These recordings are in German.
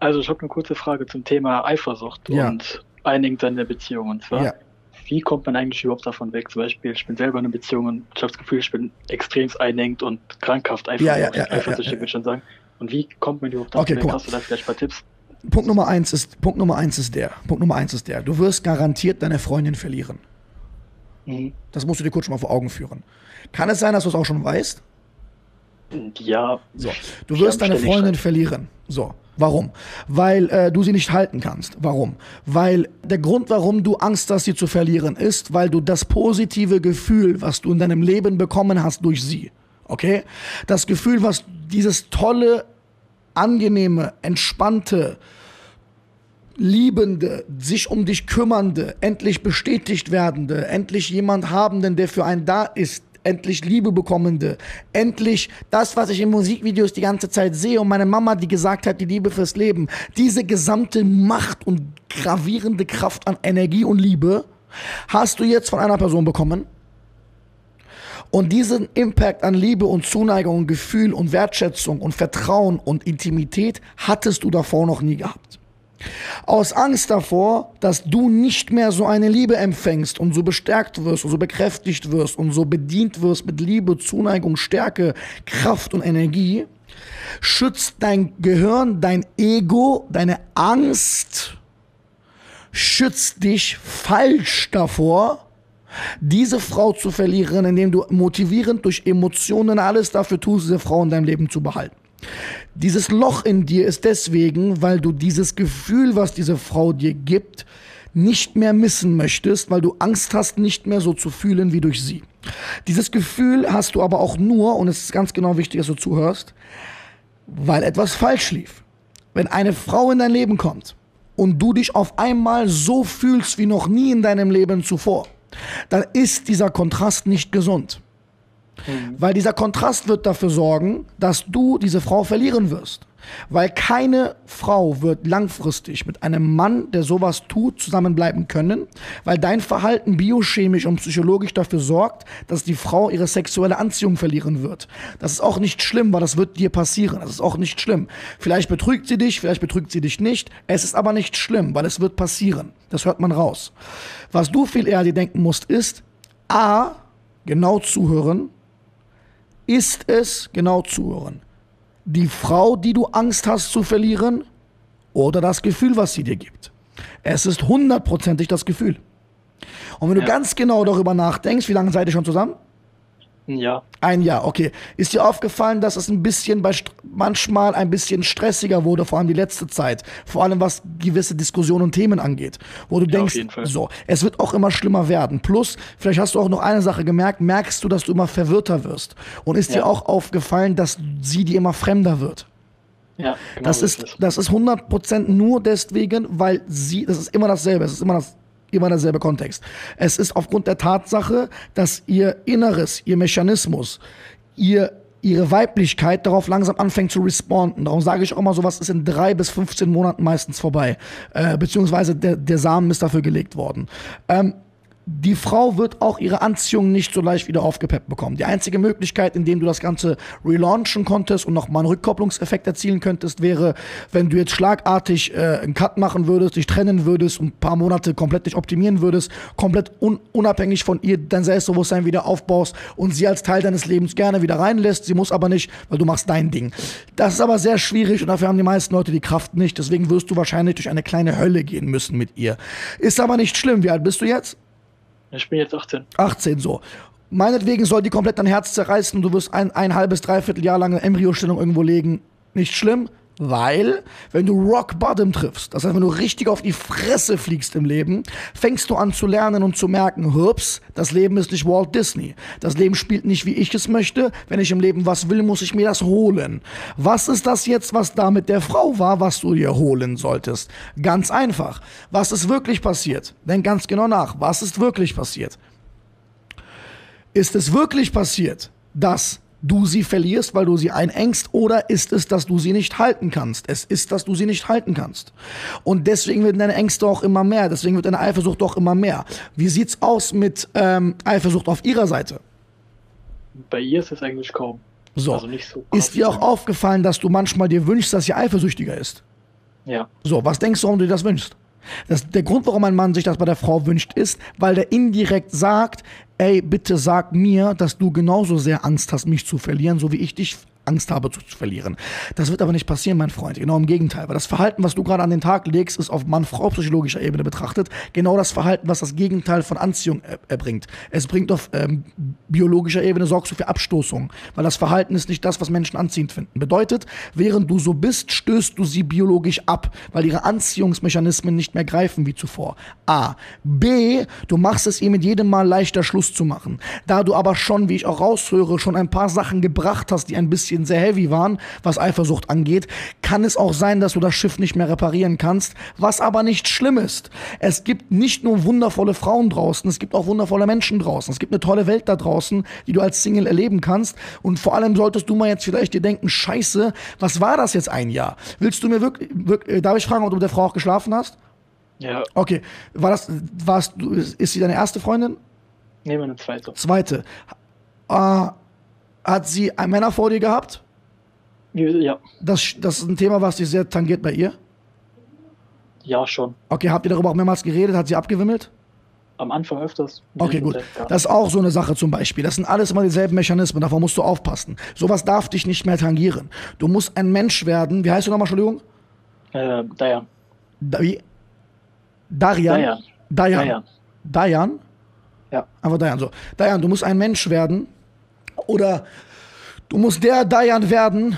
Also ich habe eine kurze Frage zum Thema Eifersucht Ja. und Einigen in der Beziehung. Und zwar, Ja. wie kommt man eigentlich überhaupt davon weg? Zum Beispiel, ich bin selber in einer Beziehung und ich habe das Gefühl, ich bin extrem einengt und krankhaft eifersüchtig, ja, ja, eifersüchtig ja, würde ich schon sagen. Und wie kommt man überhaupt davon Okay, weg? mal. Hast du da vielleicht ein paar Tipps? Punkt Nummer eins ist, Punkt Nummer eins ist der. Punkt Nummer eins ist der. Du wirst garantiert deine Freundin verlieren. Mhm. Das musst du dir kurz schon mal vor Augen führen. Kann es sein, dass du es auch schon weißt? Ja. So. Du wirst deine Freundin Streit. verlieren. So. Warum? Weil äh, du sie nicht halten kannst. Warum? Weil der Grund, warum du Angst hast, sie zu verlieren, ist, weil du das positive Gefühl, was du in deinem Leben bekommen hast durch sie, okay? Das Gefühl, was dieses tolle, angenehme, entspannte, liebende, sich um dich kümmernde, endlich bestätigt werdende, endlich jemand habenden, der für einen da ist, endlich Liebe bekommende, endlich das, was ich in Musikvideos die ganze Zeit sehe und meine Mama, die gesagt hat, die Liebe fürs Leben, diese gesamte Macht und gravierende Kraft an Energie und Liebe hast du jetzt von einer Person bekommen. Und diesen Impact an Liebe und Zuneigung und Gefühl und Wertschätzung und Vertrauen und Intimität hattest du davor noch nie gehabt. Aus Angst davor, dass du nicht mehr so eine Liebe empfängst und so bestärkt wirst und so bekräftigt wirst und so bedient wirst mit Liebe, Zuneigung, Stärke, Kraft und Energie, schützt dein Gehirn, dein Ego, deine Angst, schützt dich falsch davor, diese Frau zu verlieren, indem du motivierend durch Emotionen alles dafür tust, diese Frau in deinem Leben zu behalten. Dieses Loch in dir ist deswegen, weil du dieses Gefühl, was diese Frau dir gibt, nicht mehr missen möchtest, weil du Angst hast, nicht mehr so zu fühlen wie durch sie. Dieses Gefühl hast du aber auch nur, und es ist ganz genau wichtig, dass du zuhörst, weil etwas falsch lief. Wenn eine Frau in dein Leben kommt und du dich auf einmal so fühlst wie noch nie in deinem Leben zuvor, dann ist dieser Kontrast nicht gesund. Weil dieser Kontrast wird dafür sorgen, dass du diese Frau verlieren wirst. Weil keine Frau wird langfristig mit einem Mann, der sowas tut, zusammenbleiben können, weil dein Verhalten biochemisch und psychologisch dafür sorgt, dass die Frau ihre sexuelle Anziehung verlieren wird. Das ist auch nicht schlimm, weil das wird dir passieren. Das ist auch nicht schlimm. Vielleicht betrügt sie dich, vielleicht betrügt sie dich nicht. Es ist aber nicht schlimm, weil es wird passieren. Das hört man raus. Was du viel eher dir denken musst, ist, A, genau zuhören, ist es genau zuhören. Die Frau, die du Angst hast zu verlieren, oder das Gefühl, was sie dir gibt. Es ist hundertprozentig das Gefühl. Und wenn du Ja. ganz genau darüber nachdenkst, wie lange seid ihr schon zusammen? Ja. Ein Jahr, okay. Ist dir aufgefallen, dass es ein bisschen bei manchmal ein bisschen stressiger wurde, vor allem die letzte Zeit, vor allem was gewisse Diskussionen und Themen angeht, wo du Ja, denkst, so, es wird auch immer schlimmer werden. Plus, vielleicht hast du auch noch eine Sache gemerkt, merkst du, dass du immer verwirrter wirst und ist dir Ja. auch aufgefallen, dass sie dir immer fremder wird. Ja, genau Das ist, das ist 100% nur deswegen, weil sie, das ist immer dasselbe, es ist immer das, immer derselbe Kontext. Es ist aufgrund der Tatsache, dass ihr Inneres, ihr Mechanismus, ihr, ihre Weiblichkeit darauf langsam anfängt zu responden. Darum sage ich auch immer, sowas ist in drei bis 15 Monaten meistens vorbei. Äh, beziehungsweise der, der Samen ist dafür gelegt worden. Ähm, die Frau wird auch ihre Anziehung nicht so leicht wieder aufgepeppt bekommen. Die einzige Möglichkeit, indem du das Ganze relaunchen konntest und nochmal einen Rückkopplungseffekt erzielen könntest, wäre, wenn du jetzt schlagartig äh, einen Cut machen würdest, dich trennen würdest und ein paar Monate komplett dich optimieren würdest, komplett un unabhängig von ihr dein Selbstbewusstsein wieder aufbaust und sie als Teil deines Lebens gerne wieder reinlässt. Sie muss aber nicht, weil du machst dein Ding. Das ist aber sehr schwierig und dafür haben die meisten Leute die Kraft nicht. Deswegen wirst du wahrscheinlich durch eine kleine Hölle gehen müssen mit ihr. Ist aber nicht schlimm. Wie alt bist du jetzt? Ich bin jetzt 18. 18 so. Meinetwegen soll die komplett dein Herz zerreißen und du wirst ein, ein halbes, dreiviertel Jahr lang eine Embryostellung irgendwo legen. Nicht schlimm, weil, wenn du Rock Bottom triffst, das heißt, wenn du richtig auf die Fresse fliegst im Leben, fängst du an zu lernen und zu merken, hups, das Leben ist nicht Walt Disney. Das Leben spielt nicht, wie ich es möchte. Wenn ich im Leben was will, muss ich mir das holen. Was ist das jetzt, was da mit der Frau war, was du dir holen solltest? Ganz einfach. Was ist wirklich passiert? Denk ganz genau nach. Was ist wirklich passiert? Ist es wirklich passiert, dass du sie verlierst, weil du sie einengst, oder ist es, dass du sie nicht halten kannst? Es ist, dass du sie nicht halten kannst. Und deswegen werden deine Ängste auch immer mehr, deswegen wird deine Eifersucht auch immer mehr. Wie sieht's aus mit ähm, Eifersucht auf ihrer Seite? Bei ihr ist es eigentlich kaum. So. Also nicht so ist dir auch aufgefallen, dass du manchmal dir wünschst, dass sie eifersüchtiger ist? Ja. So, was denkst du, warum du dir das wünschst? Das, der Grund, warum ein Mann sich das bei der Frau wünscht, ist, weil der indirekt sagt, ey, bitte sag mir, dass du genauso sehr Angst hast, mich zu verlieren, so wie ich dich Angst habe zu, verlieren. Das wird aber nicht passieren, mein Freund. Genau im Gegenteil. Weil das Verhalten, was du gerade an den Tag legst, ist auf Mann-Frau-psychologischer Ebene betrachtet genau das Verhalten, was das Gegenteil von Anziehung er erbringt. Es bringt auf ähm, biologischer Ebene, sorgst du für Abstoßung. Weil das Verhalten ist nicht das, was Menschen anziehend finden. Bedeutet, während du so bist, stößt du sie biologisch ab, weil ihre Anziehungsmechanismen nicht mehr greifen wie zuvor. A. B. Du machst es ihr mit jedem Mal leichter Schluss zu machen. Da du aber schon, wie ich auch raushöre, schon ein paar Sachen gebracht hast, die ein bisschen sehr heavy waren, was Eifersucht angeht, kann es auch sein, dass du das Schiff nicht mehr reparieren kannst, was aber nicht schlimm ist. Es gibt nicht nur wundervolle Frauen draußen, es gibt auch wundervolle Menschen draußen. Es gibt eine tolle Welt da draußen, die du als Single erleben kannst. Und vor allem solltest du mal jetzt vielleicht dir denken, scheiße, was war das jetzt ein Jahr? Willst du mir wirklich, wirklich darf ich fragen, ob du mit der Frau auch geschlafen hast? Ja. Okay, war das, warst du, ist sie deine erste Freundin? Nee, meine zweite. Zweite. Äh, hat sie einen Männer vor dir gehabt? Ja. Das, das ist ein Thema, was dich sehr tangiert bei ihr. Ja, schon. Okay, habt ihr darüber auch mehrmals geredet? Hat sie abgewimmelt? Am Anfang öfters. Okay, gut. Das ist auch so eine Sache zum Beispiel. Das sind alles immer dieselben Mechanismen, davon musst du aufpassen. Sowas darf dich nicht mehr tangieren. Du musst ein Mensch werden. Wie heißt du nochmal, Entschuldigung? Äh, Dayan. Da, wie? Darian? Dayan. Dayan. Dayan. Dayan? Ja. Einfach Dayan, so. Dayan, du musst ein Mensch werden. Oder du musst der Dayan werden,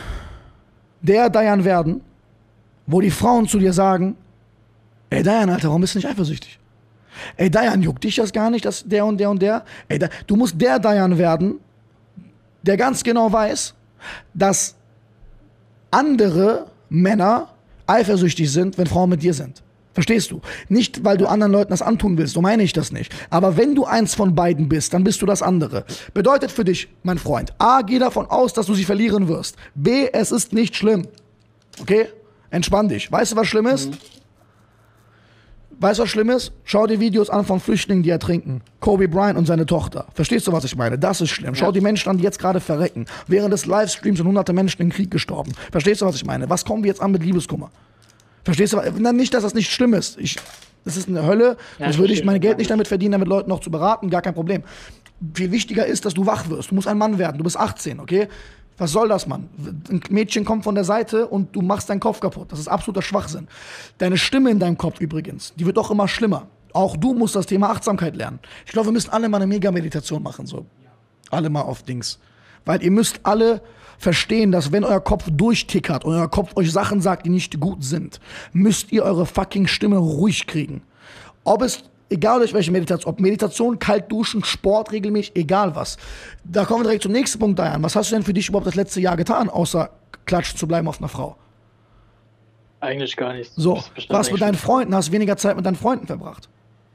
der Dayan werden, wo die Frauen zu dir sagen, ey Dayan, Alter, warum bist du nicht eifersüchtig? Ey Dayan, juckt dich das gar nicht, dass der und der und der? Ey, da, du musst der Dayan werden, der ganz genau weiß, dass andere Männer eifersüchtig sind, wenn Frauen mit dir sind. Verstehst du? Nicht, weil du anderen Leuten das antun willst, so meine ich das nicht. Aber wenn du eins von beiden bist, dann bist du das andere. Bedeutet für dich, mein Freund, A, geh davon aus, dass du sie verlieren wirst. B, es ist nicht schlimm. Okay? Entspann dich. Weißt du, was schlimm ist? Weißt du, was schlimm ist? Schau dir Videos an von Flüchtlingen, die ertrinken. Kobe Bryant und seine Tochter. Verstehst du, was ich meine? Das ist schlimm. Schau Ja. die Menschen an, die jetzt gerade verrecken. Während des Livestreams sind hunderte Menschen im Krieg gestorben. Verstehst du, was ich meine? Was kommen wir jetzt an mit Liebeskummer? Verstehst du? Na, nicht, dass das nicht schlimm ist. Ich, das ist eine Hölle. Ja, das würde ich mein Geld nicht damit verdienen, damit Leuten noch zu beraten. Gar kein Problem. Viel wichtiger ist, dass du wach wirst. Du musst ein Mann werden. Du bist 18, okay? Was soll das, Mann? Ein Mädchen kommt von der Seite und du machst deinen Kopf kaputt. Das ist absoluter Schwachsinn. Deine Stimme in deinem Kopf übrigens, die wird auch immer schlimmer. Auch du musst das Thema Achtsamkeit lernen. Ich glaube, wir müssen alle mal eine Mega-Meditation machen, so. Alle mal auf Dings. Weil ihr müsst alle verstehen, dass wenn euer Kopf durchtickert und euer Kopf euch Sachen sagt, die nicht gut sind, müsst ihr eure fucking Stimme ruhig kriegen. Ob es, egal durch welche Meditation, ob Meditation, kalt duschen, Sport regelmäßig, egal was. Da kommen wir direkt zum nächsten Punkt, Diane. Was hast du denn für dich überhaupt das letzte Jahr getan, außer klatschen zu bleiben auf einer Frau? Eigentlich gar nicht. So, was mit deinen Freunden? Hast weniger Zeit mit deinen Freunden verbracht?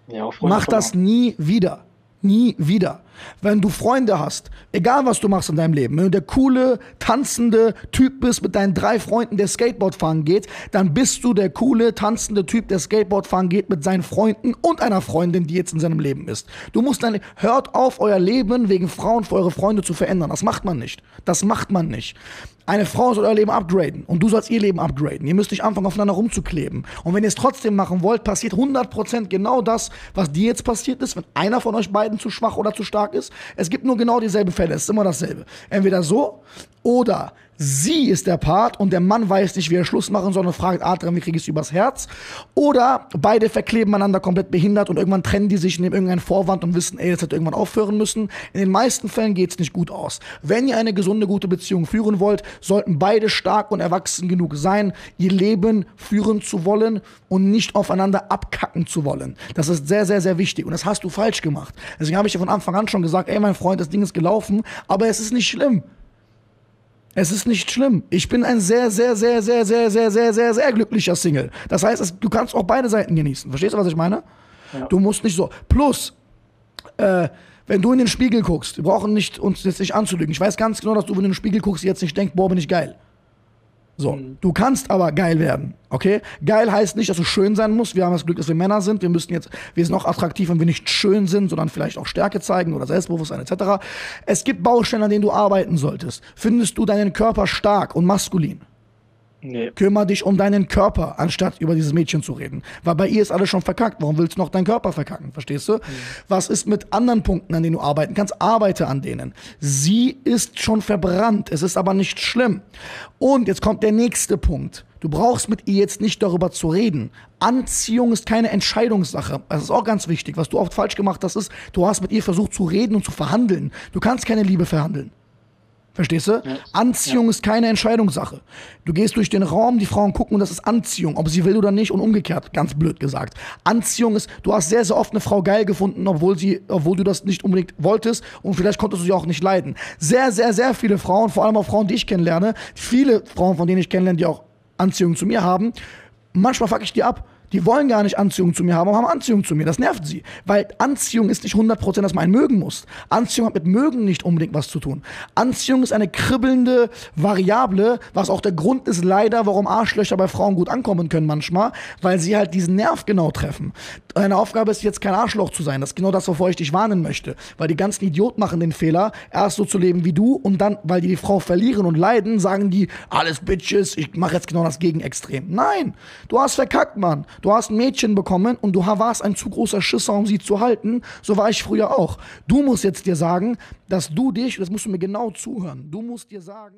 Ja, auch Freunde Mach das nie wieder. Nie wieder. Wenn du Freunde hast, egal was du machst in deinem Leben, wenn du der coole, tanzende Typ bist mit deinen drei Freunden, der Skateboard fahren geht, dann bist du der coole, tanzende Typ, der Skateboard fahren geht mit seinen Freunden und einer Freundin, die jetzt in seinem Leben ist. Du musst dein, hört auf, euer Leben wegen Frauen für eure Freunde zu verändern. Das macht man nicht. Das macht man nicht. Eine Frau soll euer Leben upgraden und du sollst ihr Leben upgraden. Ihr müsst nicht anfangen, aufeinander rumzukleben. Und wenn ihr es trotzdem machen wollt, passiert 100% genau das, was dir jetzt passiert ist, wenn einer von euch beiden zu schwach oder zu stark ist. Es gibt nur genau dieselben Fälle. Es ist immer dasselbe. Entweder so oder sie ist der Part und der Mann weiß nicht, wie er Schluss machen soll und fragt Adrian, wie kriege ich es übers Herz? Oder beide verkleben einander komplett behindert und irgendwann trennen die sich, nehmen irgendeinen Vorwand und wissen, ey, das hätte irgendwann aufhören müssen. In den meisten Fällen geht es nicht gut aus. Wenn ihr eine gesunde, gute Beziehung führen wollt, sollten beide stark und erwachsen genug sein, ihr Leben führen zu wollen und nicht aufeinander abkacken zu wollen. Das ist sehr, sehr, sehr wichtig und das hast du falsch gemacht. Deswegen habe ich dir von Anfang an schon gesagt, ey, mein Freund, das Ding ist gelaufen, aber es ist nicht schlimm. Es ist nicht schlimm. Ich bin ein sehr, sehr, sehr, sehr, sehr, sehr, sehr, sehr, sehr glücklicher Single. Das heißt, du kannst auch beide Seiten genießen. Verstehst du, was ich meine? Ja. Du musst nicht so. Plus, äh, wenn du in den Spiegel guckst, wir brauchen nicht, uns jetzt nicht anzulügen. Ich weiß ganz genau, dass du, wenn du in den Spiegel guckst, jetzt nicht denkst, boah, bin ich geil. So, du kannst aber geil werden, okay? Geil heißt nicht, dass du schön sein musst. Wir haben das Glück, dass wir Männer sind. Wir müssen jetzt, wir sind auch attraktiv, wenn wir nicht schön sind, sondern vielleicht auch Stärke zeigen oder Selbstbewusstsein etc. Es gibt Baustellen, an denen du arbeiten solltest. Findest du deinen Körper stark und maskulin? Nee. Kümmer dich um deinen Körper, anstatt über dieses Mädchen zu reden. Weil bei ihr ist alles schon verkackt. Warum willst du noch deinen Körper verkacken? Verstehst du? Mhm. Was ist mit anderen Punkten, an denen du arbeiten kannst? Arbeite an denen. Sie ist schon verbrannt. Es ist aber nicht schlimm. Und jetzt kommt der nächste Punkt. Du brauchst mit ihr jetzt nicht darüber zu reden. Anziehung ist keine Entscheidungssache. Das ist auch ganz wichtig. Was du oft falsch gemacht hast, ist, du hast mit ihr versucht zu reden und zu verhandeln. Du kannst keine Liebe verhandeln. Verstehst du? Ja. Anziehung ja. ist keine Entscheidungssache. Du gehst durch den Raum, die Frauen gucken und das ist Anziehung, ob sie will oder nicht und umgekehrt, ganz blöd gesagt. Anziehung ist, du hast sehr, sehr oft eine Frau geil gefunden, obwohl sie, obwohl du das nicht unbedingt wolltest und vielleicht konntest du sie auch nicht leiden. Sehr, sehr, sehr viele Frauen, vor allem auch Frauen, die ich kennenlerne, viele Frauen, von denen ich kennenlerne, die auch Anziehung zu mir haben, manchmal fuck ich die ab die wollen gar nicht Anziehung zu mir haben, aber haben Anziehung zu mir. Das nervt sie. Weil Anziehung ist nicht 100%, dass man einen mögen muss. Anziehung hat mit mögen nicht unbedingt was zu tun. Anziehung ist eine kribbelnde Variable, was auch der Grund ist leider, warum Arschlöcher bei Frauen gut ankommen können manchmal, weil sie halt diesen Nerv genau treffen. Deine Aufgabe ist jetzt kein Arschloch zu sein. Das ist genau das, wovor ich dich warnen möchte. Weil die ganzen Idioten machen den Fehler, erst so zu leben wie du und dann, weil die die Frau verlieren und leiden, sagen die, alles Bitches, ich mache jetzt genau das Gegenextrem. Nein, du hast verkackt, Mann. Du hast ein Mädchen bekommen und du warst ein zu großer Schisser, um sie zu halten. So war ich früher auch. Du musst jetzt dir sagen, dass du dich, das musst du mir genau zuhören, du musst dir sagen,